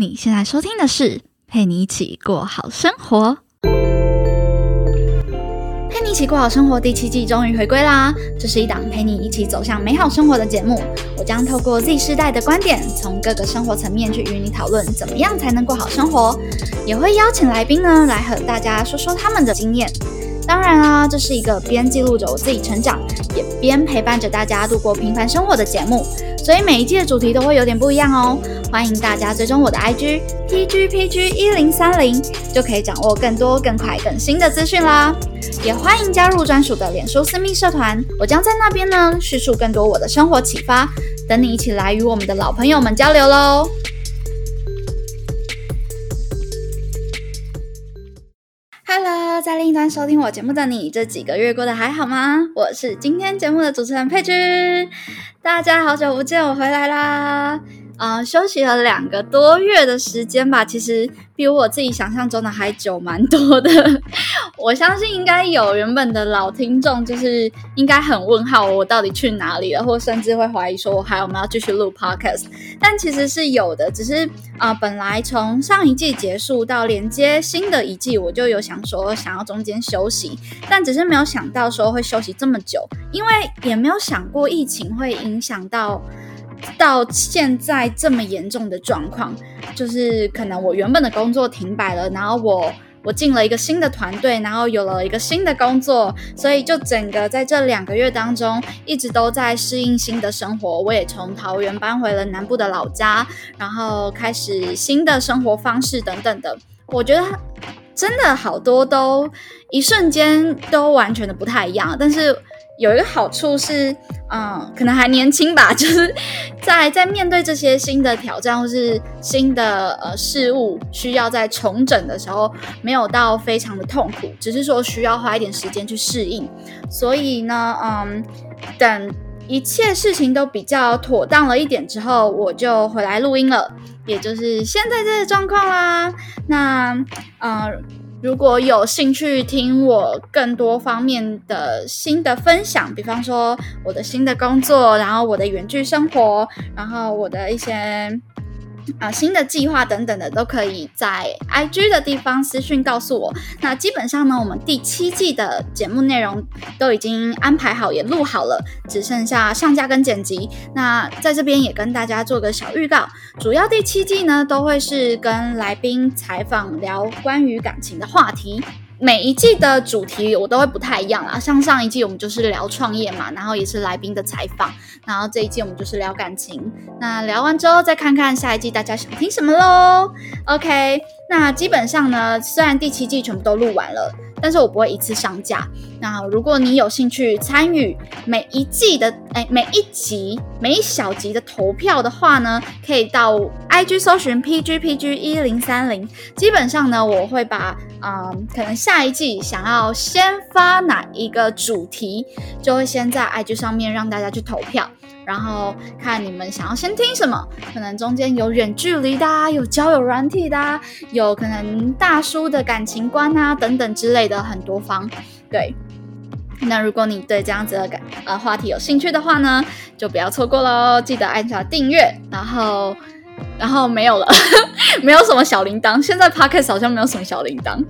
你现在收听的是陪你一起过好生活。陪你一起过好生活第七季终于回归啦！这是一档陪你一起走向美好生活的节目。我将透过 Z 世代的观点，从各个生活层面去与你讨论，怎么样才能过好生活。也会邀请来宾呢，来和大家说说他们的经验。当然啊，这是一个边记录着我自己成长，也边陪伴着大家度过平凡生活的节目。所以每一季的主题都会有点不一样哦。欢迎大家追踪我的 IG PGPG 一零三零，就可以掌握更多、更快、更新的资讯啦。也欢迎加入专属的脸书私密社团，我将在那边呢叙述更多我的生活启发，等你一起来与我们的老朋友们交流喽。Hello，在另一端收听我节目的你，这几个月过得还好吗？我是今天节目的主持人佩君，大家好久不见，我回来啦。呃，休息了两个多月的时间吧，其实比我自己想象中的还久蛮多的。我相信应该有原本的老听众，就是应该很问号我到底去哪里了，或甚至会怀疑说我还有没有继续录 podcast。但其实是有的，只是啊，本来从上一季结束到连接新的一季，我就有想说想要中间休息，但只是没有想到说会休息这么久，因为也没有想过疫情会影响到。到现在这么严重的状况，就是可能我原本的工作停摆了，然后我我进了一个新的团队，然后有了一个新的工作，所以就整个在这两个月当中，一直都在适应新的生活。我也从桃园搬回了南部的老家，然后开始新的生活方式等等的。我觉得真的好多都一瞬间都完全的不太一样，但是。有一个好处是，嗯，可能还年轻吧，就是在在面对这些新的挑战或是新的呃事物，需要在重整的时候，没有到非常的痛苦，只是说需要花一点时间去适应。所以呢，嗯，等一切事情都比较妥当了一点之后，我就回来录音了，也就是现在这个状况啦。那，嗯。如果有兴趣听我更多方面的新的分享，比方说我的新的工作，然后我的远距生活，然后我的一些。啊，新的计划等等的都可以在 IG 的地方私讯告诉我。那基本上呢，我们第七季的节目内容都已经安排好，也录好了，只剩下上架跟剪辑。那在这边也跟大家做个小预告，主要第七季呢都会是跟来宾采访聊关于感情的话题。每一季的主题我都会不太一样啦，像上一季我们就是聊创业嘛，然后也是来宾的采访，然后这一季我们就是聊感情。那聊完之后再看看下一季大家想听什么喽。OK，那基本上呢，虽然第七季全部都录完了。但是我不会一次上架。那如果你有兴趣参与每一季的哎每一集每一小集的投票的话呢，可以到 IG 搜寻 PGPG 一零三零。基本上呢，我会把啊可能下一季想要先发哪一个主题，就会先在 IG 上面让大家去投票。然后看你们想要先听什么，可能中间有远距离的，有交友软体的，有可能大叔的感情观啊等等之类的很多方。对，那如果你对这样子的感呃话题有兴趣的话呢，就不要错过喽，记得按下订阅，然后然后没有了，没有什么小铃铛，现在 Podcast 好像没有什么小铃铛。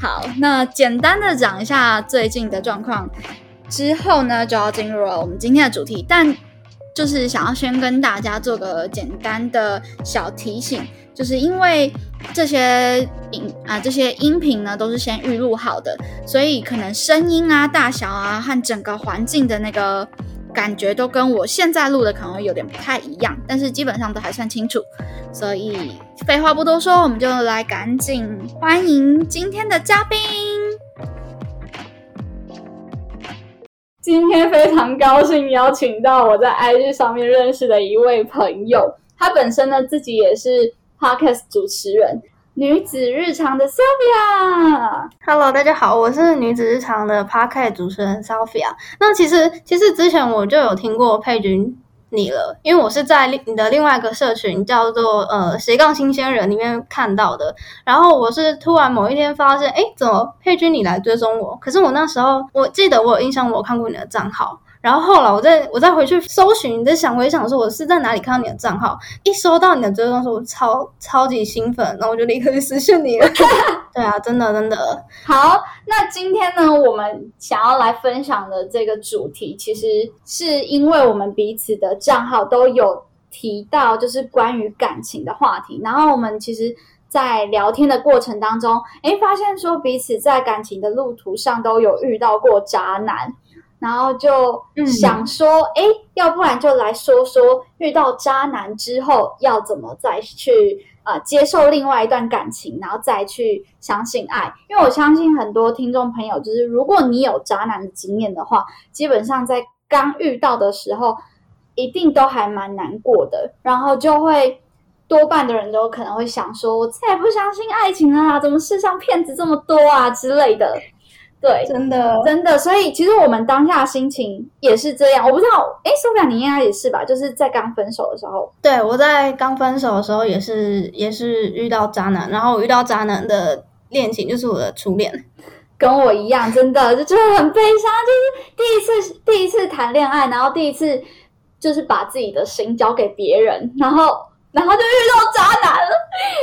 好，那简单的讲一下最近的状况之后呢，就要进入了我们今天的主题，但。就是想要先跟大家做个简单的小提醒，就是因为这些音啊这些音频呢都是先预录好的，所以可能声音啊大小啊和整个环境的那个感觉都跟我现在录的可能有点不太一样，但是基本上都还算清楚。所以废话不多说，我们就来赶紧欢迎今天的嘉宾。今天非常高兴邀请到我在 IG 上面认识的一位朋友，他本身呢自己也是 Podcast 主持人，女子日常的 Sophia。Hello，大家好，我是女子日常的 Podcast 主持人 Sophia。那其实其实之前我就有听过佩君。你了，因为我是在另你的另外一个社群叫做呃斜杠新鲜人里面看到的，然后我是突然某一天发现，哎，怎么佩君你来追踪我？可是我那时候我记得我有印象，我看过你的账号，然后后来我再我再回去搜寻，在想我也想说我是在哪里看到你的账号，一收到你的追踪时候，我超超级兴奋，然后我就立刻去私讯你了。对啊，真的真的。好，那今天呢，我们想要来分享的这个主题，其实是因为我们彼此的账号都有提到，就是关于感情的话题，然后我们其实。在聊天的过程当中，哎，发现说彼此在感情的路途上都有遇到过渣男，然后就想说，哎，要不然就来说说遇到渣男之后要怎么再去啊接受另外一段感情，然后再去相信爱。因为我相信很多听众朋友，就是如果你有渣男的经验的话，基本上在刚遇到的时候，一定都还蛮难过的，然后就会。多半的人都可能会想说：“我再也不相信爱情了，怎么世上骗子这么多啊之类的。”对，真的，真的。所以其实我们当下心情也是这样。我不知道，哎，苏菲亚，你应该也是吧？就是在刚分手的时候。对，我在刚分手的时候也是，也是遇到渣男。然后我遇到渣男的恋情就是我的初恋，跟我一样，真的就真的很悲伤。就是第一次，第一次谈恋爱，然后第一次就是把自己的心交给别人，然后。然后就遇到渣男了，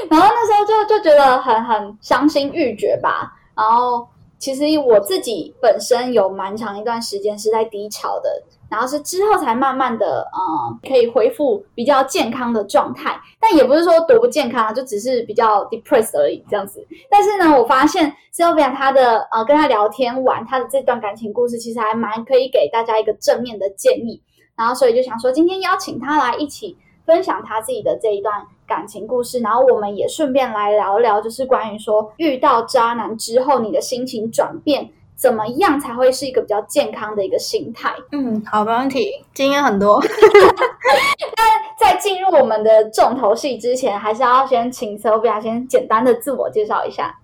然后那时候就就觉得很很伤心欲绝吧。然后其实我自己本身有蛮长一段时间是在低潮的，然后是之后才慢慢的呃可以恢复比较健康的状态。但也不是说多不健康，就只是比较 depressed 而已这样子。但是呢，我发现 Sylvia 他的呃跟他聊天完他的这段感情故事，其实还蛮可以给大家一个正面的建议。然后所以就想说今天邀请他来一起。分享他自己的这一段感情故事，然后我们也顺便来聊聊，就是关于说遇到渣男之后，你的心情转变怎么样才会是一个比较健康的一个心态？嗯，好，没问题，经验很多。那在进入我们的重头戏之前，还是要先请 Sophia 先简单的自我介绍一下。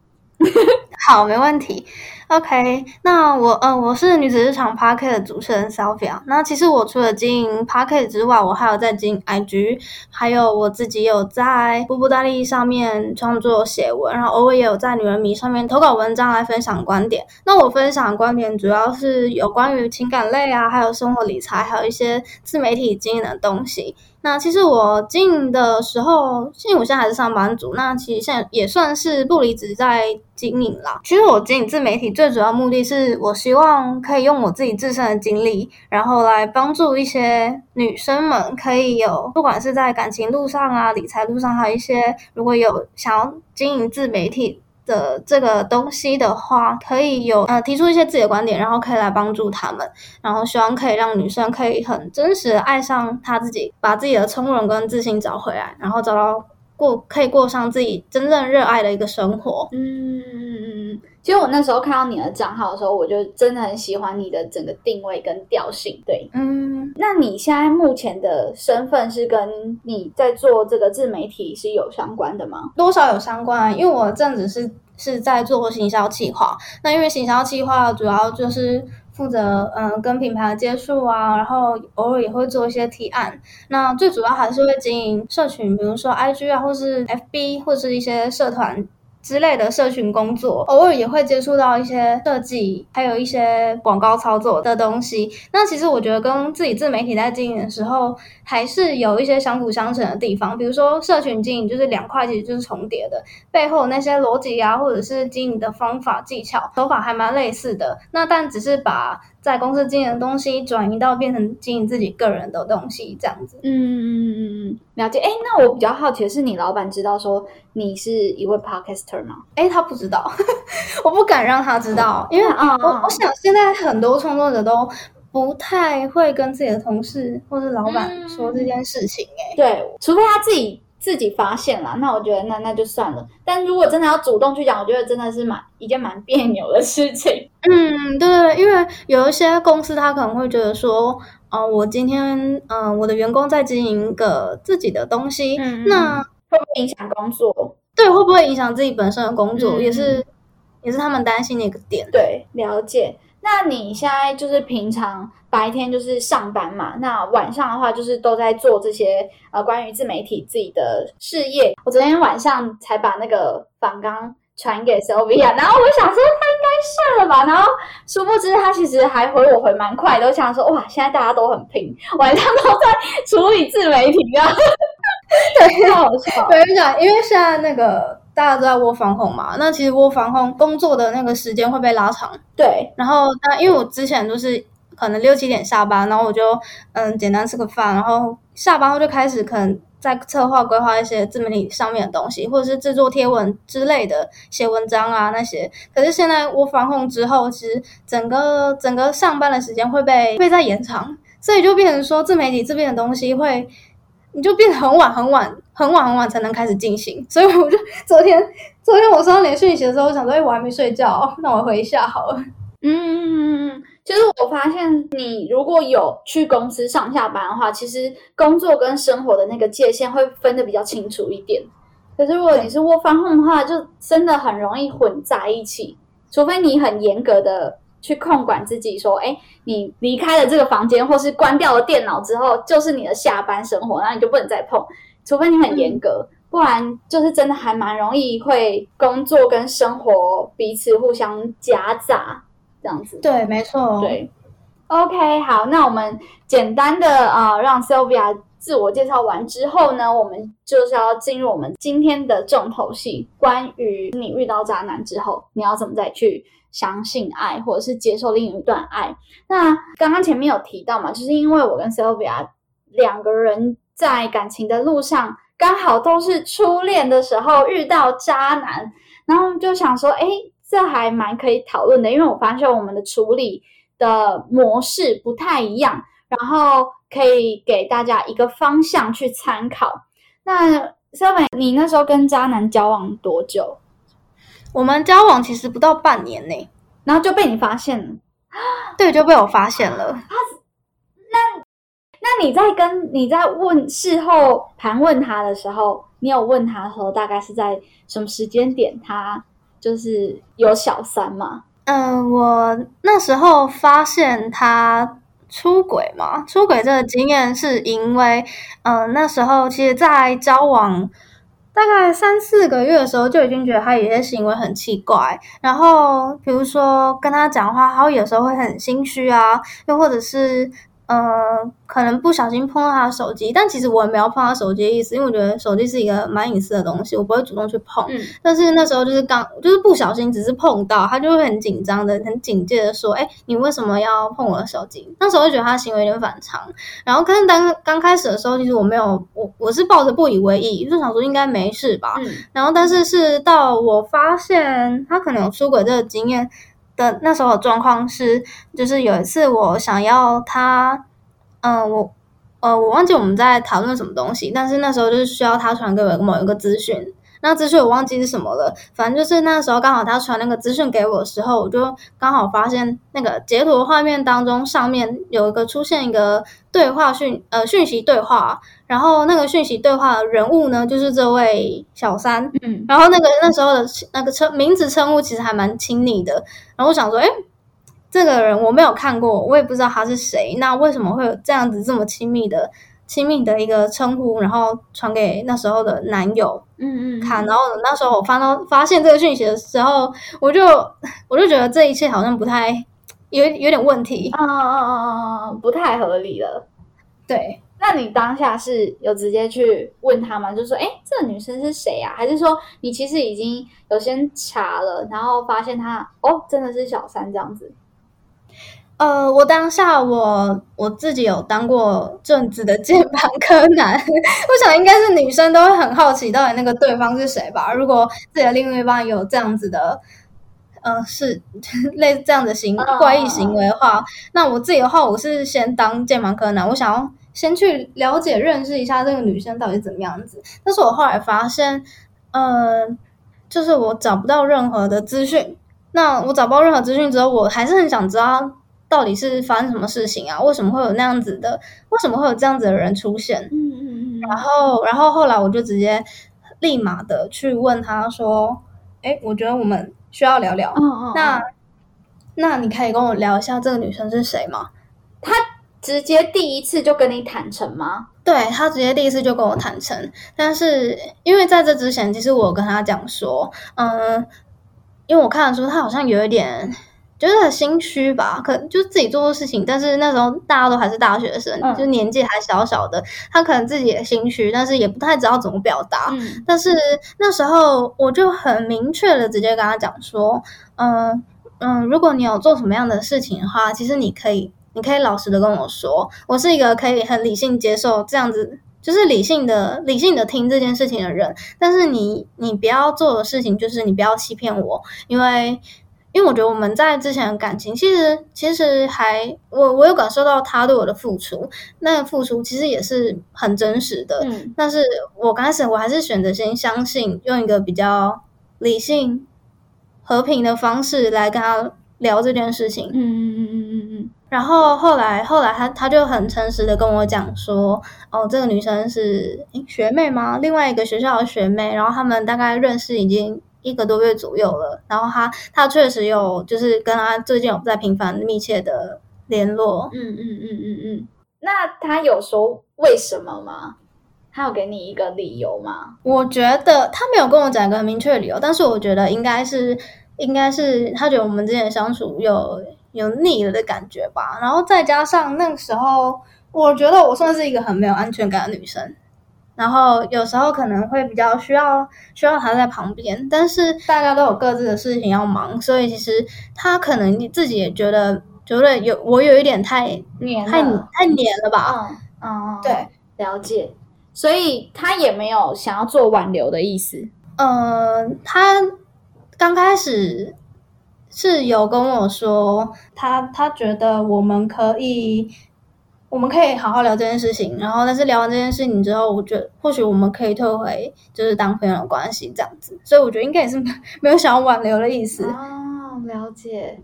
好，没问题。OK，那我呃，我是女子日常 p a r k e t 的主持人 Sophia。那其实我除了经营 p a r k e t 之外，我还有在经营 IG，还有我自己有在布布大利上面创作写文，然后偶尔也有在女人迷上面投稿文章来分享观点。那我分享观点主要是有关于情感类啊，还有生活理财，还有一些自媒体经营的东西。那其实我经营的时候，因为我现在还是上班族，那其实现在也算是不离职在经营啦。其实我经营自媒体最主要目的是我希望可以用我自己自身的经历，然后来帮助一些女生们，可以有不管是在感情路上啊、理财路上，还有一些如果有想要经营自媒体。的这个东西的话，可以有呃提出一些自己的观点，然后可以来帮助他们，然后希望可以让女生可以很真实的爱上她自己，把自己的从容跟自信找回来，然后找到过可以过上自己真正热爱的一个生活。嗯嗯嗯。其实我那时候看到你的账号的时候，我就真的很喜欢你的整个定位跟调性。对，嗯。那你现在目前的身份是跟你在做这个自媒体是有相关的吗？多少有相关啊，因为我正子是是在做行销企划。那因为行销企划主要就是负责嗯跟品牌的接触啊，然后偶尔也会做一些提案。那最主要还是会经营社群，比如说 IG 啊，或是 FB，或是一些社团。之类的社群工作，偶尔也会接触到一些设计，还有一些广告操作的东西。那其实我觉得跟自己自媒体在经营的时候，还是有一些相辅相成的地方。比如说社群经营，就是两块其实就是重叠的，背后那些逻辑啊，或者是经营的方法技巧手法还蛮类似的。那但只是把。在公司经营的东西转移到变成经营自己个人的东西，这样子。嗯嗯嗯嗯嗯，了解。哎，那我比较好奇的是，你老板知道说你是一位 podcaster 吗？哎，他不知道，我不敢让他知道，因为啊，我我想现在很多创作者都不太会跟自己的同事或者老板说这件事情。哎，对，除非他自己。自己发现了，那我觉得那那就算了。但如果真的要主动去讲，我觉得真的是蛮一件蛮别扭的事情。嗯，对，因为有一些公司他可能会觉得说，哦，我今天嗯，我的员工在经营一个自己的东西，那会不会影响工作？对，会不会影响自己本身的工作？也是也是他们担心的一个点。对，了解。那你现在就是平常白天就是上班嘛，那晚上的话就是都在做这些呃关于自媒体自己的事业。我昨天晚上才把那个访纲传给 Sylvia，然后我想说他应该睡了吧。然后殊不知他其实还回我回蛮快的，我想说哇，现在大家都很拼，晚上都在处理自媒体啊，对，好笑。我跟你讲，因为现在那个大家都在窝防控嘛，那其实窝防控工作的那个时间会被拉长。对，然后那因为我之前都是可能六七点下班，然后我就嗯简单吃个饭，然后下班后就开始可能在策划规划一些自媒体上面的东西，或者是制作贴文之类的，写文章啊那些。可是现在我防控之后，其实整个整个上班的时间会被会再延长，所以就变成说自媒体这边的东西会。你就变得很晚很晚很晚很晚才能开始进行，所以我就昨天昨天我收到你的讯息的时候，我想说，哎，我还没睡觉，那我回一下好了。嗯，其实我发现你如果有去公司上下班的话，其实工作跟生活的那个界限会分的比较清楚一点。可是如果你是 work from home 的话，就真的很容易混在一起，除非你很严格的。去控管自己，说，哎，你离开了这个房间，或是关掉了电脑之后，就是你的下班生活，那你就不能再碰，除非你很严格，不然就是真的还蛮容易会工作跟生活彼此互相夹杂这样子。对，没错。对，OK，好，那我们简单的啊，让 Sylvia 自我介绍完之后呢，我们就是要进入我们今天的重头戏，关于你遇到渣男之后，你要怎么再去。相信爱，或者是接受另一段爱。那刚刚前面有提到嘛，就是因为我跟 Sylvia 两个人在感情的路上，刚好都是初恋的时候遇到渣男，然后就想说，哎，这还蛮可以讨论的，因为我发现我们的处理的模式不太一样，然后可以给大家一个方向去参考。那 Sylvia，你那时候跟渣男交往多久？我们交往其实不到半年呢，然后就被你发现了，对，就被我发现了。他那那你在跟你在问事后盘问他的时候，你有问他说大概是在什么时间点他就是有小三吗？嗯，我那时候发现他出轨嘛，出轨这个经验是因为，嗯，那时候其实，在交往。大概三四个月的时候，就已经觉得他有些行为很奇怪。然后，比如说跟他讲话，他有时候会很心虚啊，又或者是。呃，可能不小心碰到他的手机，但其实我也没有碰他手机的意思，因为我觉得手机是一个蛮隐私的东西，我不会主动去碰。嗯，但是那时候就是刚，就是不小心，只是碰到，他就会很紧张的、很警戒的说：“哎，你为什么要碰我的手机？”那时候就觉得他行为有点反常。然后，可是当刚开始的时候，其实我没有，我我是抱着不以为意，就想说应该没事吧。嗯。然后，但是是到我发现他可能有出轨这个经验。的那时候状况是，就是有一次我想要他，嗯，我呃，我忘记我们在讨论什么东西，但是那时候就是需要他传给我某一个资讯。那资讯我忘记是什么了，反正就是那时候刚好他传那个资讯给我的时候，我就刚好发现那个截图画面当中上面有一个出现一个对话讯呃讯息对话，然后那个讯息对话的人物呢就是这位小三，嗯，然后那个那时候的那个称名字称呼其实还蛮亲密的，然后我想说，哎，这个人我没有看过，我也不知道他是谁，那为什么会有这样子这么亲密的？亲密的一个称呼，然后传给那时候的男友，嗯嗯，看，然后那时候我翻到发现这个讯息的时候，我就 我就觉得这一切好像不太有有点问题，啊啊啊啊啊，不太合理了。对，那你当下是有直接去问他吗？就说，哎，这个女生是谁啊？还是说你其实已经有先查了，然后发现她哦，真的是小三这样子？呃，我当下我我自己有当过正子的键盘柯南，我想应该是女生都会很好奇到底那个对方是谁吧。如果自己的另一半有这样子的，呃，是 类似这样的行怪异行为的话，那我自己的话，我是先当键盘柯南，我想要先去了解认识一下这个女生到底怎么样子。但是我后来发现，呃，就是我找不到任何的资讯。那我找不到任何资讯之后，我还是很想知道。到底是发生什么事情啊？为什么会有那样子的？为什么会有这样子的人出现？嗯嗯嗯。然后，然后后来我就直接立马的去问他说：“哎，我觉得我们需要聊聊。那那你可以跟我聊一下这个女生是谁吗？”他直接第一次就跟你坦诚吗？对他直接第一次就跟我坦诚，但是因为在这之前，其实我跟他讲说，嗯。因为我看得出他好像有一点。就是心虚吧，可能就是自己做错事情，但是那时候大家都还是大学生，就年纪还小小的，他可能自己也心虚，但是也不太知道怎么表达。但是那时候我就很明确的直接跟他讲说，嗯嗯，如果你有做什么样的事情的话，其实你可以，你可以老实的跟我说，我是一个可以很理性接受这样子，就是理性的、理性的听这件事情的人。但是你你不要做的事情就是你不要欺骗我，因为。因为我觉得我们在之前的感情，其实其实还我我有感受到他对我的付出，那个付出其实也是很真实的。嗯，但是我刚开始我还是选择先相信，用一个比较理性、和平的方式来跟他聊这件事情。嗯嗯嗯嗯嗯嗯。然后后来后来他他就很诚实的跟我讲说，哦，这个女生是学妹吗？另外一个学校的学妹，然后他们大概认识已经。一个多月左右了，然后他他确实有就是跟他最近有在频繁密切的联络。嗯嗯嗯嗯嗯。那他有说为什么吗？他有给你一个理由吗？我觉得他没有跟我讲一个很明确的理由，但是我觉得应该是应该是他觉得我们之间相处有有腻了的感觉吧。然后再加上那个时候，我觉得我算是一个很没有安全感的女生。然后有时候可能会比较需要需要他在旁边，但是大家都有各自的事情要忙，所以其实他可能你自己也觉得觉得有我有一点太黏太太黏了吧？嗯嗯，对，了解。所以他也没有想要做挽留的意思。嗯，他刚开始是有跟我说，他他觉得我们可以。我们可以好好聊这件事情，然后但是聊完这件事情之后，我觉得或许我们可以退回就是当朋友的关系这样子，所以我觉得应该也是 没有想要挽留的意思哦，了解。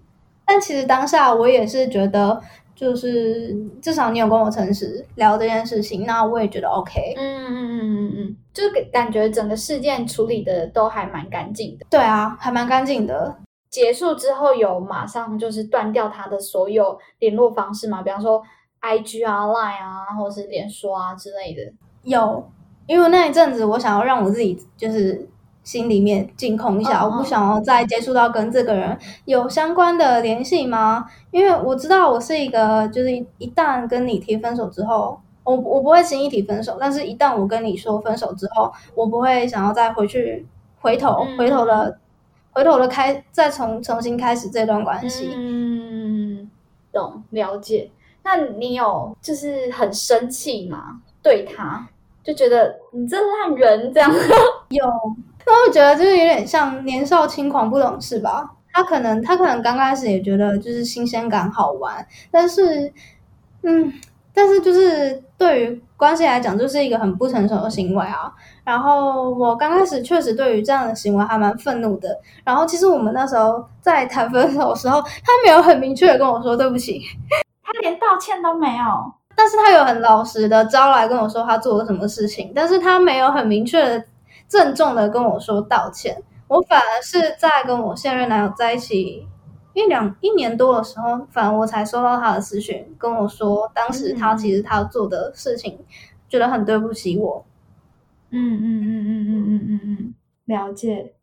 但其实当下我也是觉得，就是至少你有跟我诚实聊这件事情，那我也觉得 OK。嗯嗯嗯嗯嗯，就感觉整个事件处理的都还蛮干净的。对啊，还蛮干净的。结束之后有马上就是断掉他的所有联络方式嘛？比方说。I G 啊，Line 啊，或者是脸书啊之类的，有，因为那一阵子我想要让我自己就是心里面静空一下，我不想要再接触到跟这个人有相关的联系吗？因为我知道我是一个，就是一旦跟你提分手之后，我我不会轻易提分手，但是一旦我跟你说分手之后，我不会想要再回去回头回头的回头的开再重重新开始这段关系。嗯，懂了解。那你有就是很生气吗？对他就觉得你这烂人这样？有，那我觉得就是有点像年少轻狂不懂事吧。他可能他可能刚开始也觉得就是新鲜感好玩，但是嗯，但是就是对于关系来讲，就是一个很不成熟的行为啊。然后我刚开始确实对于这样的行为还蛮愤怒的。然后其实我们那时候在谈分手的时候，他没有很明确的跟我说对不起。他连道歉都没有，但是他有很老实的招来跟我说他做了什么事情，但是他没有很明确的、郑重的跟我说道歉。我反而是在跟我现任男友在一起一两一年多的时候，反而我才收到他的私讯，跟我说当时他其实他做的事情，觉得很对不起我。嗯嗯嗯嗯嗯嗯嗯嗯，了解。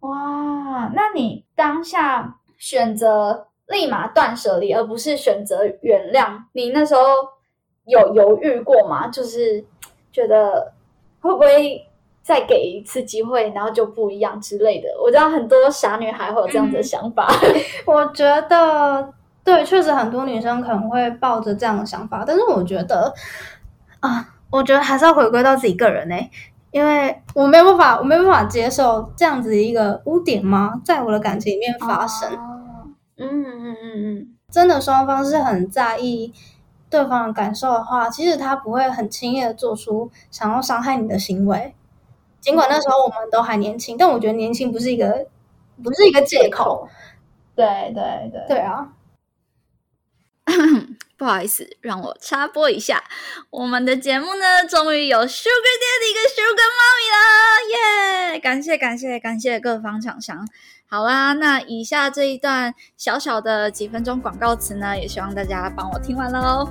哇，那你当下选择？立马断舍离，而不是选择原谅。你那时候有犹豫过吗？就是觉得会不会再给一次机会，然后就不一样之类的。我知道很多傻女孩会有这样的想法。我觉得对，确实很多女生可能会抱着这样的想法。但是我觉得啊，我觉得还是要回归到自己个人呢，因为我没有办法，我没有办法接受这样子的一个污点吗？在我的感情里面发生。嗯嗯嗯嗯，真的双方是很在意对方的感受的话，其实他不会很轻易的做出想要伤害你的行为。尽管那时候我们都还年轻，但我觉得年轻不是一个不是一个借口。对对对，对啊。不好意思，让我插播一下，我们的节目呢，终于有 Sugar Daddy 跟 Sugar Mommy 了，耶！感谢感谢感谢各方厂商。好啦，那以下这一段小小的几分钟广告词呢，也希望大家帮我听完喽。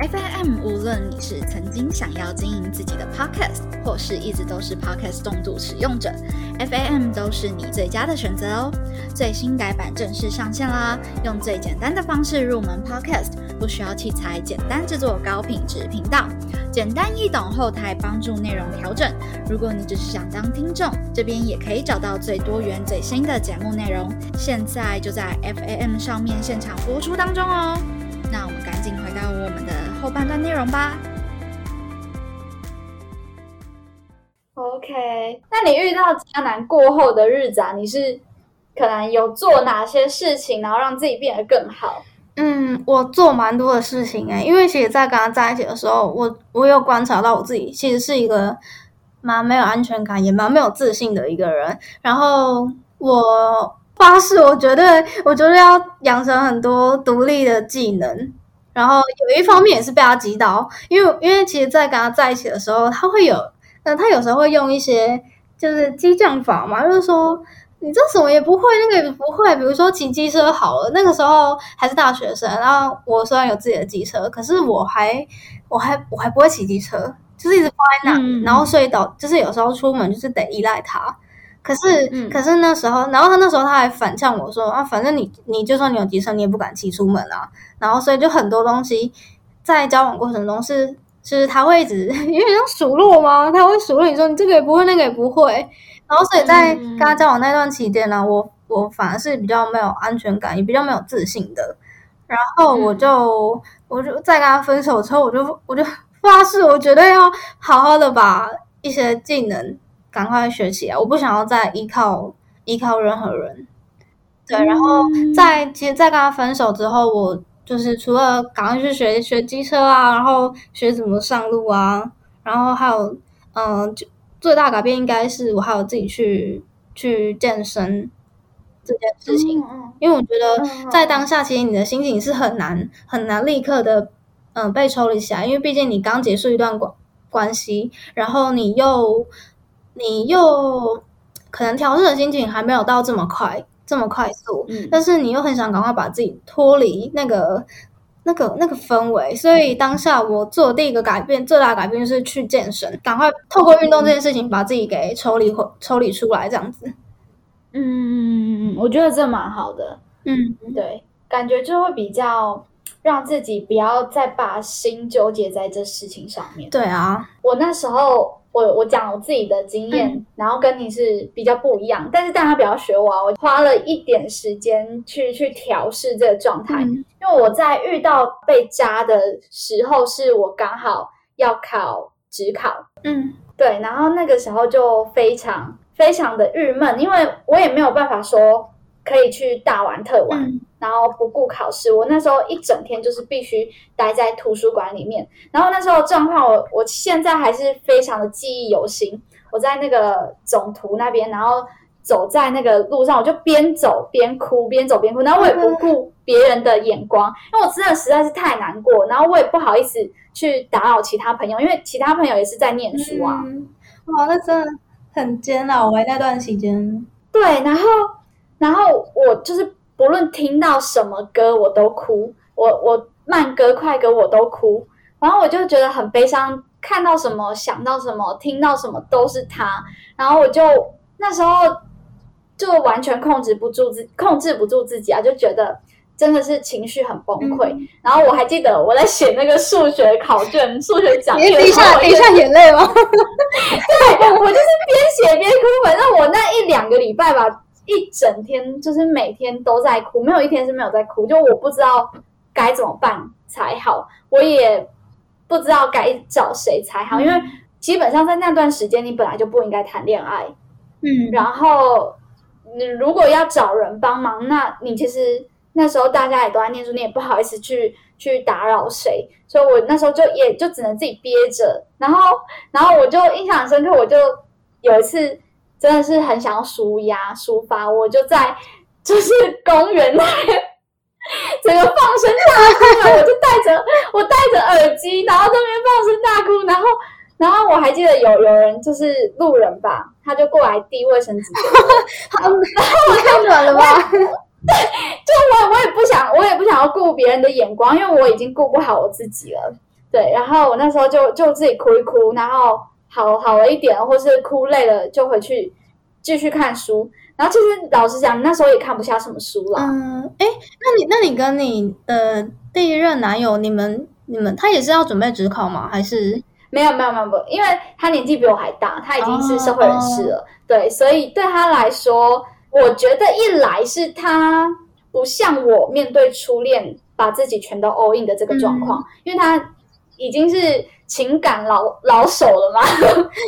FAM，无论你是曾经想要经营自己的 Podcast，或是一直都是 Podcast 重度使用者，FAM 都是你最佳的选择哦。最新改版正式上线啦！用最简单的方式入门 Podcast，不需要器材，简单制作高品质频道，简单易懂，后台帮助内容调整。如果你只是想当听众，这边也可以找到最多元、最新的节目内容。现在就在 FAM 上面现场播出当中哦。那我们赶紧回到我们的后半段内容吧。OK，那你遇到渣男过后的日子啊，你是可能有做哪些事情，然后让自己变得更好？嗯，我做蛮多的事情哎，因为其实，在跟他在一起的时候，我我有观察到我自己其实是一个蛮没有安全感，也蛮没有自信的一个人。然后我。发誓，我绝对，我觉得要养成很多独立的技能。然后有一方面也是被他击倒，因为因为其实，在跟他在一起的时候，他会有，嗯，他有时候会用一些就是激将法嘛，就是说你这什么也不会，那个也不会。比如说骑机车好了，那个时候还是大学生，然后我虽然有自己的机车，可是我还我还我还不会骑机车，就是一直放在那，然后所以导就是有时候出门就是得依赖他。可是，可是那时候，然后他那时候他还反呛我说啊，反正你你就算你有机车，你也不敢骑出门啊。然后，所以就很多东西在交往过程中是，就是他会一直因为像数落吗？他会数落你说你这个也不会，那个也不会。然后，所以在跟他交往那段期间呢，我我反而是比较没有安全感，也比较没有自信的。然后我就我就在跟他分手之后，我就我就发誓，我绝对要好好的把一些技能。赶快学起来！我不想要再依靠依靠任何人。对，然后在其实，在跟他分手之后，我就是除了赶快去学学机车啊，然后学怎么上路啊，然后还有嗯，就最大改变应该是我还有自己去去健身这件事情。因为我觉得在当下，其实你的心情是很难很难立刻的嗯被抽离起来，因为毕竟你刚结束一段关关系，然后你又。你又可能调试的心情还没有到这么快，这么快速，但是你又很想赶快把自己脱离那个、那个、那个氛围，所以当下我做的第一个改变，最大的改变就是去健身，赶快透过运动这件事情把自己给抽离、抽离出来，这样子。嗯嗯嗯嗯嗯，我觉得这蛮好的。嗯，对，感觉就会比较让自己不要再把心纠结在这事情上面。对啊，我那时候。我我讲我自己的经验，然后跟你是比较不一样，但是大家不要学我啊！我花了一点时间去去调试这个状态，因为我在遇到被扎的时候，是我刚好要考职考，嗯，对，然后那个时候就非常非常的郁闷，因为我也没有办法说。可以去大玩特玩，然后不顾考试。我那时候一整天就是必须待在图书馆里面。然后那时候状况，我我现在还是非常的记忆犹新。我在那个总图那边，然后走在那个路上，我就边走边哭，边走边哭。然后我也不顾别人的眼光，因为我真的实在是太难过。然后我也不好意思去打扰其他朋友，因为其他朋友也是在念书啊。哇，那真的很煎熬哎，那段时间。对，然后。然后我就是不论听到什么歌我都哭，我我慢歌快歌我都哭，然后我就觉得很悲伤，看到什么想到什么，听到什么都是他，然后我就那时候就完全控制不住自控制不住自己啊，就觉得真的是情绪很崩溃。然后我还记得我在写那个数学考卷、数学讲义，滴下滴下眼泪吗？对，我就是边写边哭，反正我那一两个礼拜吧。一整天就是每天都在哭，没有一天是没有在哭。就我不知道该怎么办才好，我也不知道该找谁才好，因为基本上在那段时间，你本来就不应该谈恋爱。嗯，然后你如果要找人帮忙，那你其实那时候大家也都在念书，你也不好意思去去打扰谁，所以我那时候就也就只能自己憋着。然后，然后我就印象很深刻，我就有一次。真的是很想要舒压抒发，我就在就是公园那边，整个放声大哭，我就戴着我戴着耳机，然后那边放声大哭，然后然后我还记得有有人就是路人吧，他就过来递卫生纸，然后我太暖了吧？对，就我我也不想我也不想要顾别人的眼光，因为我已经顾不好我自己了，对，然后我那时候就就自己哭一哭，然后好好了一点，或是哭累了就回去继续看书。然后其实老实讲，那时候也看不下什么书了。嗯，哎，那你那你跟你的第一任男友，你们你们他也是要准备职考吗？还是没有没有没有，因为他年纪比我还大，他已经是社会人士了。对，所以对他来说，我觉得一来是他不像我面对初恋把自己全都 all in 的这个状况，因为他已经是情感老老手了嘛，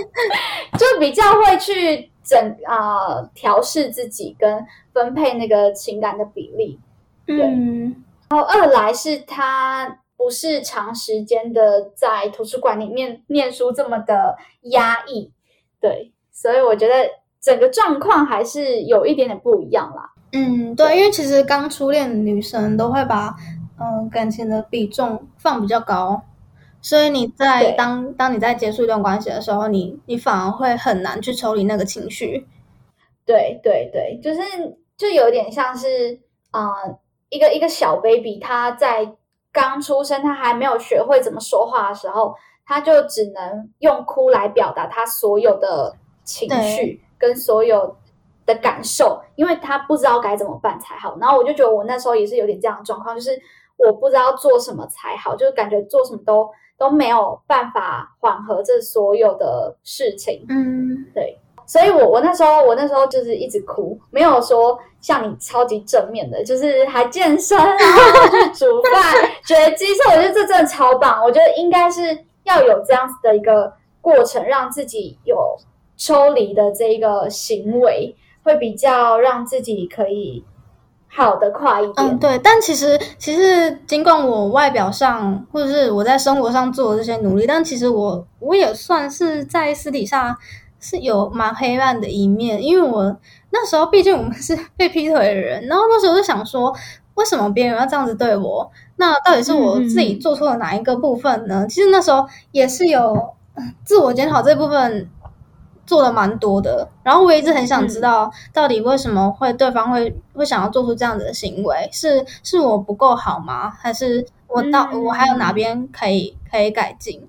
就比较会去。整啊，调试自己跟分配那个情感的比例，对。然后二来是他不是长时间的在图书馆里面念书这么的压抑，对。所以我觉得整个状况还是有一点点不一样啦。嗯，对，因为其实刚初恋的女生都会把嗯感情的比重放比较高。所以你在当当你在结束一段关系的时候，你你反而会很难去抽离那个情绪。对对对，就是就有点像是啊，一个一个小 baby，他在刚出生，他还没有学会怎么说话的时候，他就只能用哭来表达他所有的情绪跟所有的感受，因为他不知道该怎么办才好。然后我就觉得我那时候也是有点这样的状况，就是我不知道做什么才好，就是感觉做什么都。都没有办法缓和这所有的事情，嗯，对，所以我我那时候我那时候就是一直哭，没有说像你超级正面的，就是还健身，然后去煮饭、学机车，我觉得这真的超棒。我觉得应该是要有这样子的一个过程，让自己有抽离的这一个行为，会比较让自己可以。好的，快一点。嗯，对。但其实，其实尽管我外表上或者是我在生活上做的这些努力，但其实我我也算是在私底下是有蛮黑暗的一面。因为我那时候毕竟我们是 被劈腿的人，然后那时候就想说，为什么别人要这样子对我？那到底是我自己做错了哪一个部分呢？其实那时候也是有自我检讨这部分。做的蛮多的，然后我一直很想知道，到底为什么会对方会会想要做出这样子的行为？是是我不够好吗？还是我到我还有哪边可以可以改进？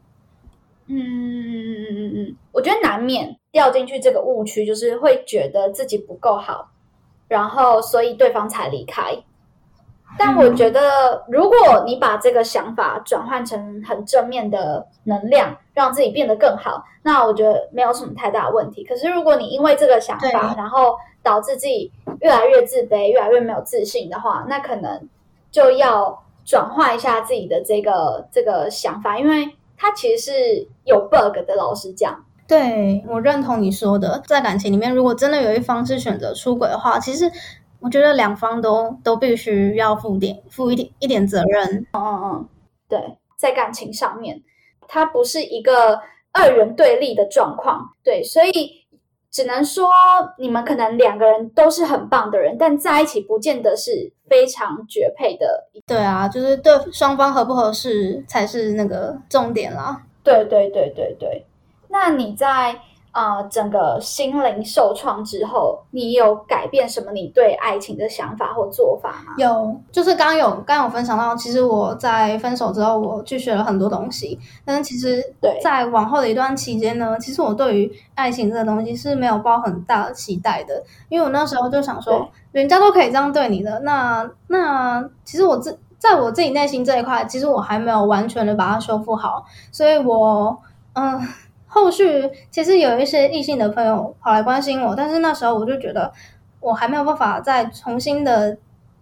嗯嗯嗯嗯嗯嗯，我觉得难免掉进去这个误区，就是会觉得自己不够好，然后所以对方才离开。但我觉得，如果你把这个想法转换成很正面的能量，让自己变得更好，那我觉得没有什么太大的问题。可是，如果你因为这个想法，然后导致自己越来越自卑、越来越没有自信的话，那可能就要转换一下自己的这个这个想法，因为它其实是有 bug 的。老实讲，对我认同你说的，在感情里面，如果真的有一方是选择出轨的话，其实。我觉得两方都都必须要负点负一点一点责任。嗯嗯嗯，对，在感情上面，它不是一个二元对立的状况。对，所以只能说你们可能两个人都是很棒的人，但在一起不见得是非常绝配的。对啊，就是对双方合不合适才是那个重点啦。对对对对对，那你在？啊，整个心灵受创之后，你有改变什么？你对爱情的想法或做法吗？有，就是刚有刚有分享到，其实我在分手之后，我去学了很多东西。但是其实，在往后的一段期间呢，其实我对于爱情这个东西是没有抱很大的期待的，因为我那时候就想说，人家都可以这样对你的，那那其实我自在我自己内心这一块，其实我还没有完全的把它修复好，所以我嗯。后续其实有一些异性的朋友跑来关心我，但是那时候我就觉得我还没有办法再重新的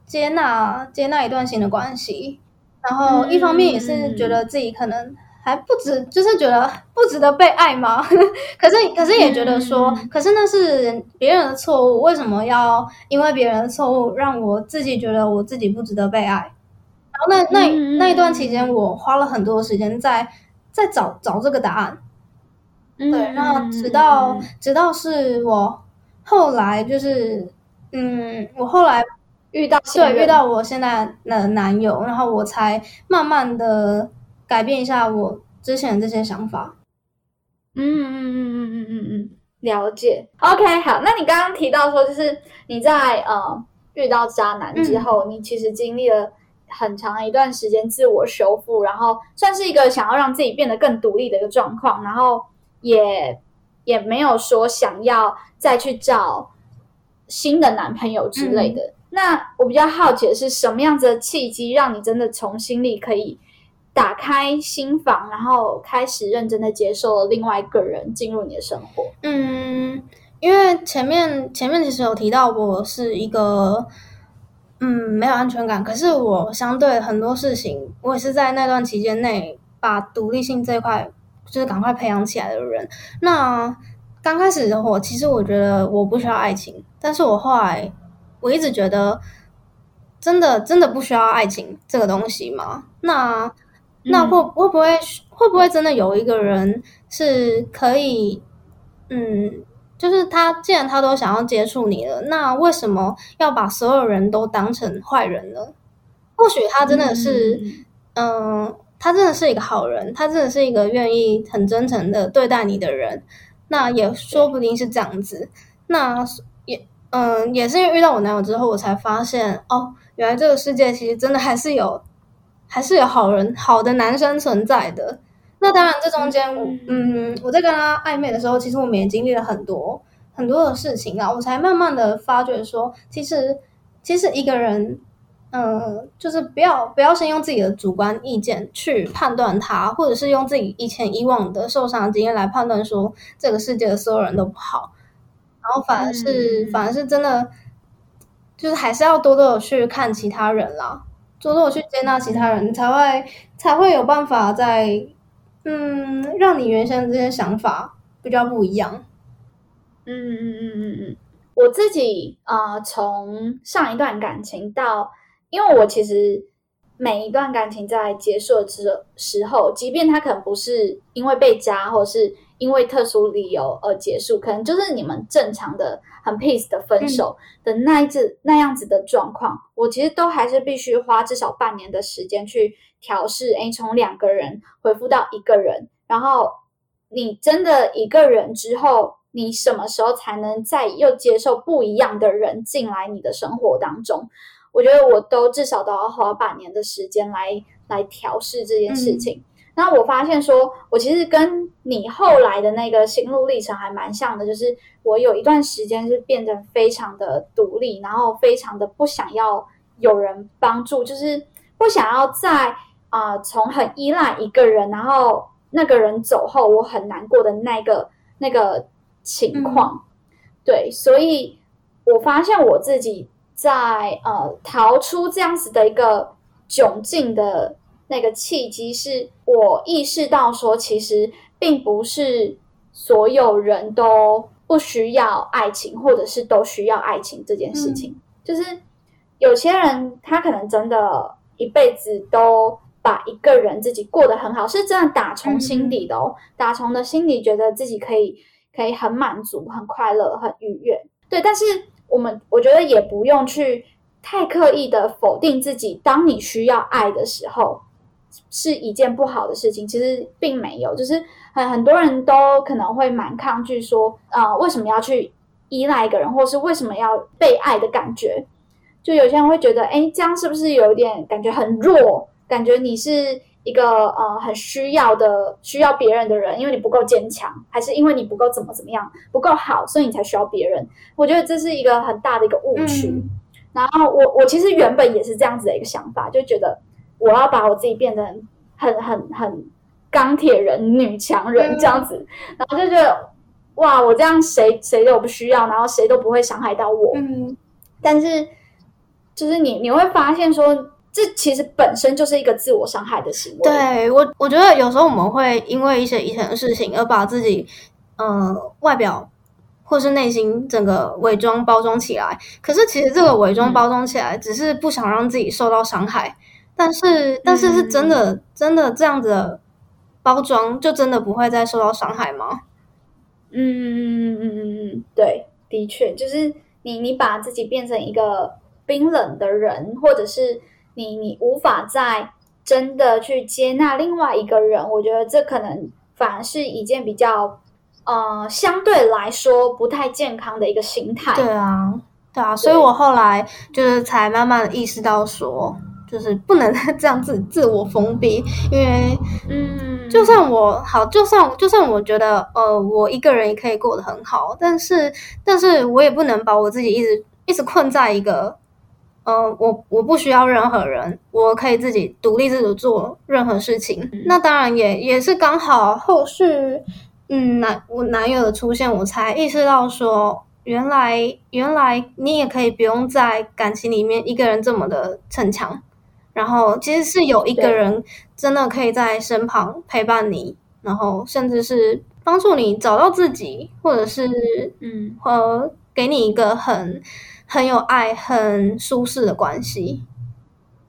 接纳接纳一段新的关系，然后一方面也是觉得自己可能还不值，就是觉得不值得被爱吗？可是可是也觉得说，可是那是别人的错误，为什么要因为别人的错误让我自己觉得我自己不值得被爱？然后那那那一段期间，我花了很多时间在在找找这个答案。对，然后直到直到是我后来就是，嗯，我后来遇到对遇到我现在的男友，然后我才慢慢的改变一下我之前的这些想法。嗯嗯嗯嗯嗯嗯嗯，了解。OK，好，那你刚刚提到说，就是你在呃遇到渣男之后，你其实经历了很长一段时间自我修复，然后算是一个想要让自己变得更独立的一个状况，然后也也没有说想要再去找新的男朋友之类的。那我比较好奇的是，什么样子的契机让你真的从心里可以打开心房，然后开始认真的接受了另外一个人进入你的生活？嗯，因为前面前面其实有提到，我是一个嗯没有安全感，可是我相对很多事情，我也是在那段期间内把独立性这一块就是赶快培养起来的人。那刚开始的我，其实我觉得我不需要爱情，但是我后来。我一直觉得，真的真的不需要爱情这个东西吗？那那会会不会会不会真的有一个人是可以，嗯，就是他既然他都想要接触你了，那为什么要把所有人都当成坏人呢？或许他真的是，嗯，他真的是一个好人，他真的是一个愿意很真诚的对待你的人，那也说不定是这样子。那也。嗯，也是因为遇到我男友之后，我才发现哦，原来这个世界其实真的还是有，还是有好人、好的男生存在的。那当然，这中间，嗯，我在跟他暧昧的时候，其实我们也经历了很多很多的事情啊，我才慢慢的发觉说，其实，其实一个人，嗯，就是不要不要先用自己的主观意见去判断他，或者是用自己以前以往的受伤经验来判断说，这个世界的所有人都不好。然后反而是，反而是真的，就是还是要多多的去看其他人啦，多多的去接纳其他人，才会才会有办法在，嗯，让你原先这些想法比较不一样。嗯嗯嗯嗯嗯嗯，我自己啊，从上一段感情到，因为我其实每一段感情在结束之时候，即便他可能不是因为被渣，或者是。因为特殊理由而结束，可能就是你们正常的很 peace 的分手的那一次那样子的状况。我其实都还是必须花至少半年的时间去调试。哎，从两个人恢复到一个人，然后你真的一个人之后，你什么时候才能再又接受不一样的人进来你的生活当中？我觉得我都至少都要花半年的时间来来调试这件事情。那我发现，说我其实跟你后来的那个心路历程还蛮像的，就是我有一段时间是变得非常的独立，然后非常的不想要有人帮助，就是不想要在啊从很依赖一个人，然后那个人走后我很难过的那个那个情况。对，所以我发现我自己在呃逃出这样子的一个窘境的。那个契机是我意识到说，其实并不是所有人都不需要爱情，或者是都需要爱情这件事情。就是有些人他可能真的一辈子都把一个人自己过得很好，是真的打从心底的哦，打从的心底觉得自己可以可以很满足、很快乐、很愉悦。对，但是我们我觉得也不用去太刻意的否定自己。当你需要爱的时候。是一件不好的事情，其实并没有，就是很很多人都可能会蛮抗拒说，呃，为什么要去依赖一个人，或是为什么要被爱的感觉？就有些人会觉得，哎，这样是不是有点感觉很弱？感觉你是一个呃很需要的、需要别人的人，因为你不够坚强，还是因为你不够怎么怎么样不够好，所以你才需要别人？我觉得这是一个很大的一个误区。然后我我其实原本也是这样子的一个想法，就觉得。我要把我自己变成很很很钢铁人、女强人这样子，然后就觉得哇，我这样谁谁都不需要，然后谁都不会伤害到我。嗯，但是就是你你会发现说，这其实本身就是一个自我伤害的行为。对我，我觉得有时候我们会因为一些以前的事情而把自己嗯外表或是内心整个伪装包装起来，可是其实这个伪装包装起来，只是不想让自己受到伤害。但是，但是是真的，真的这样子的包装，就真的不会再受到伤害吗？嗯嗯嗯嗯嗯嗯，对，的确，就是你你把自己变成一个冰冷的人，或者是你你无法再真的去接纳另外一个人，我觉得这可能反而是一件比较呃相对来说不太健康的一个心态。对啊，对啊，所以我后来就是才慢慢的意识到说。就是不能再这样子自我封闭，因为嗯，就算我好，就算就算我觉得呃，我一个人也可以过得很好，但是但是我也不能把我自己一直一直困在一个呃，我我不需要任何人，我可以自己独立自主做任何事情。那当然也也是刚好后续嗯男我男友的出现，我才意识到说。原来，原来你也可以不用在感情里面一个人这么的逞强，然后其实是有一个人真的可以在身旁陪伴你，然后甚至是帮助你找到自己，或者是嗯呃给你一个很很有爱、很舒适的关系。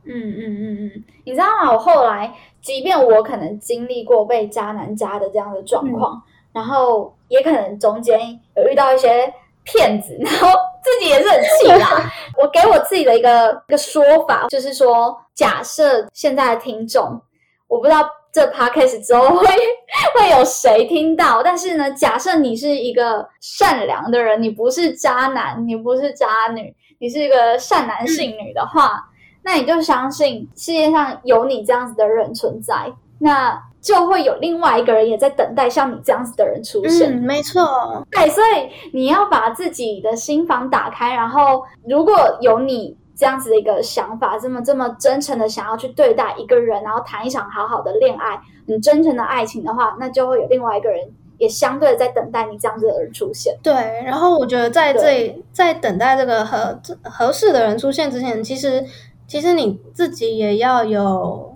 嗯嗯嗯嗯，你知道吗？我后来，即便我可能经历过被渣男渣的这样的状况，然后也可能中间有遇到一些。骗子，然后自己也是很气啦。我给我自己的一个一个说法，就是说，假设现在的听众，我不知道这 podcast 之后会会有谁听到，但是呢，假设你是一个善良的人，你不是渣男，你不是渣女，你是一个善男信女的话，那你就相信世界上有你这样子的人存在。那就会有另外一个人也在等待像你这样子的人出现。嗯，没错。对，所以你要把自己的心房打开，然后如果有你这样子的一个想法，这么这么真诚的想要去对待一个人，然后谈一场好好的恋爱，很真诚的爱情的话，那就会有另外一个人也相对的在等待你这样子的人出现。对，然后我觉得在这在等待这个合合适的人出现之前，其实其实你自己也要有。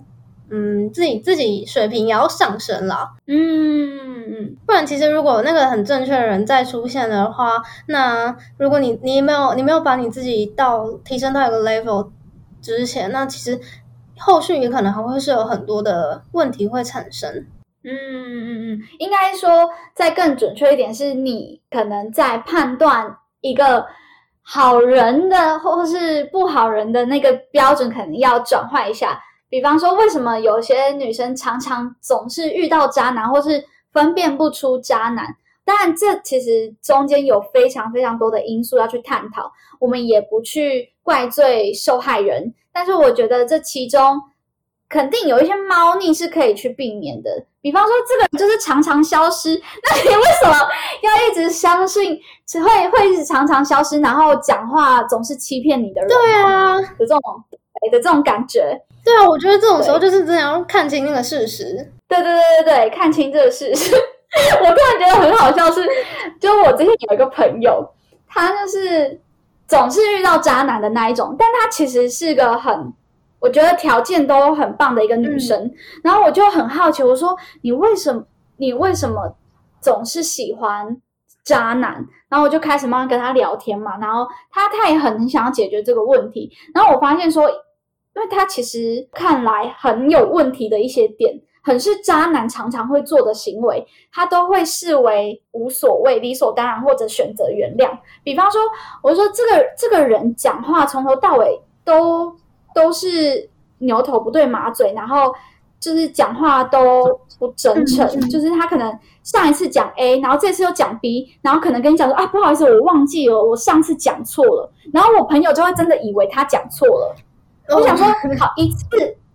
嗯，自己自己水平也要上升了。嗯，不然其实如果那个很正确的人再出现的话，那如果你你没有你没有把你自己到提升到一个 level 之前，那其实后续也可能还会是有很多的问题会产生。嗯嗯嗯，应该说再更准确一点，是你可能在判断一个好人的或是不好人的那个标准，可能要转换一下。比方说，为什么有些女生常常总是遇到渣男，或是分辨不出渣男？当然，这其实中间有非常非常多的因素要去探讨，我们也不去怪罪受害人。但是，我觉得这其中肯定有一些猫腻是可以去避免的。比方说，这个人就是常常消失，那你为什么要一直相信只会会一直常常消失，然后讲话总是欺骗你的人？对啊，有这种的这种感觉。对啊，我觉得这种时候就是真的要看清那个事实。对对对对对，看清这个事实。我突然觉得很好笑，是就我之前有一个朋友，他就是总是遇到渣男的那一种，但他其实是个很，我觉得条件都很棒的一个女生。然后我就很好奇，我说你为什么你为什么总是喜欢渣男？然后我就开始慢慢跟他聊天嘛，然后他他也很想要解决这个问题。然后我发现说。因为他其实看来很有问题的一些点，很是渣男常常会做的行为，他都会视为无所谓、理所当然，或者选择原谅。比方说，我说这个这个人讲话从头到尾都都是牛头不对马嘴，然后就是讲话都不真诚，就是他可能上一次讲 A，然后这次又讲 B，然后可能跟你讲说啊，不好意思，我忘记了，我上次讲错了，然后我朋友就会真的以为他讲错了。我想说，好一次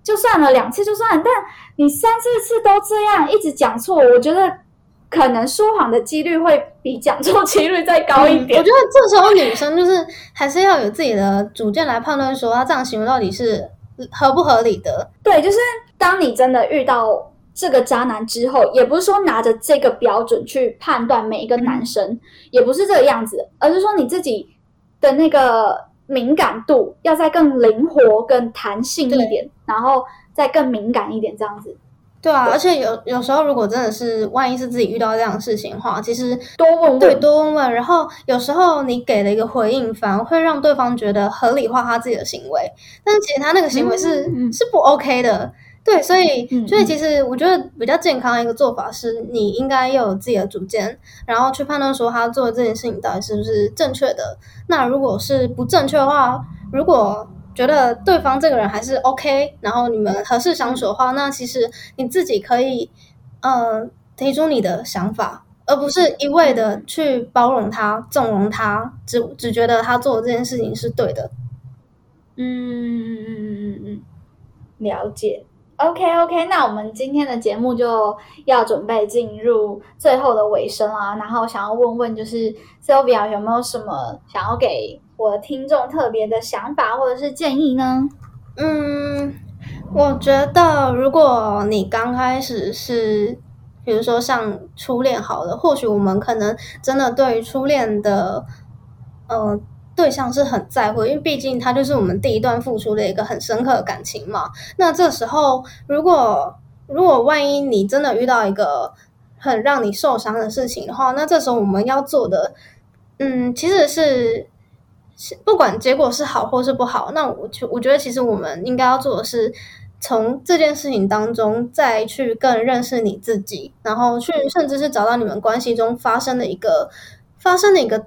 就算了，两次就算，但你三四次都这样一直讲错，我觉得可能说谎的几率会比讲错几率再高一点。我觉得这时候女生就是还是要有自己的主见来判断，说她这样行为到底是合不合理的。对，就是当你真的遇到这个渣男之后，也不是说拿着这个标准去判断每一个男生，也不是这个样子，而是说你自己的那个。敏感度要再更灵活、更弹性一点，然后再更敏感一点，这样子。对啊，而且有有时候，如果真的是万一是自己遇到这样的事情的话，其实多问问，对，多问问。然后有时候你给了一个回应，反而会让对方觉得合理化他自己的行为，但是其实他那个行为是是不 OK 的。对，所以所以其实我觉得比较健康的一个做法是，你应该要有自己的主见，然后去判断说他做的这件事情到底是不是正确的。那如果是不正确的话，如果觉得对方这个人还是 OK，然后你们合适相处的话，那其实你自己可以呃提出你的想法，而不是一味的去包容他、纵容他，只只觉得他做的这件事情是对的。嗯嗯嗯嗯嗯嗯。了解。OK OK，那我们今天的节目就要准备进入最后的尾声啦。然后想要问问，就是 Sylvia 有没有什么想要给我听众特别的想法或者是建议呢？嗯，我觉得如果你刚开始是，比如说像初恋好了，或许我们可能真的对于初恋的，呃。对象是很在乎，因为毕竟他就是我们第一段付出的一个很深刻的感情嘛。那这时候，如果如果万一你真的遇到一个很让你受伤的事情的话，那这时候我们要做的，嗯，其实是是不管结果是好或是不好，那我就我觉得其实我们应该要做的是，从这件事情当中再去更认识你自己，然后去甚至是找到你们关系中发生的一个发生的一个。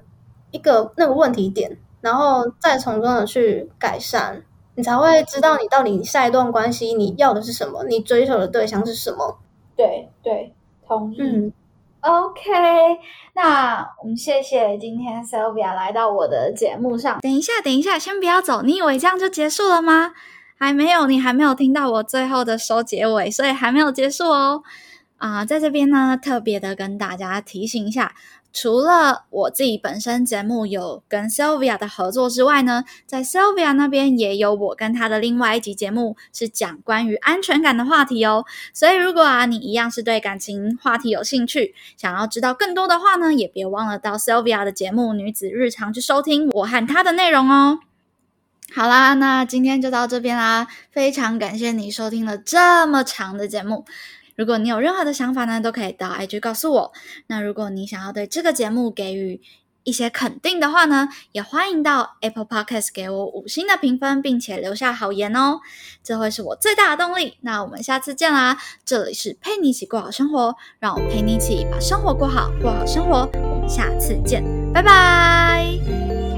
一个那个问题点，然后再从中的去改善，你才会知道你到底下一段关系你要的是什么，你追求的对象是什么。对对，同意。OK，那我们谢谢今天 Sylvia 来到我的节目上。等一下，等一下，先不要走，你以为这样就结束了吗？还没有，你还没有听到我最后的收结尾，所以还没有结束哦。啊，在这边呢，特别的跟大家提醒一下。除了我自己本身节目有跟 Sylvia 的合作之外呢，在 Sylvia 那边也有我跟她的另外一集节目，是讲关于安全感的话题哦。所以如果啊你一样是对感情话题有兴趣，想要知道更多的话呢，也别忘了到 Sylvia 的节目《女子日常》去收听我和她的内容哦。好啦，那今天就到这边啦，非常感谢你收听了这么长的节目。如果你有任何的想法呢，都可以到 IG 告诉我。那如果你想要对这个节目给予一些肯定的话呢，也欢迎到 Apple Podcast 给我五星的评分，并且留下好言哦，这会是我最大的动力。那我们下次见啦！这里是陪你一起过好生活，让我陪你一起把生活过好，过好生活。我们下次见，拜拜。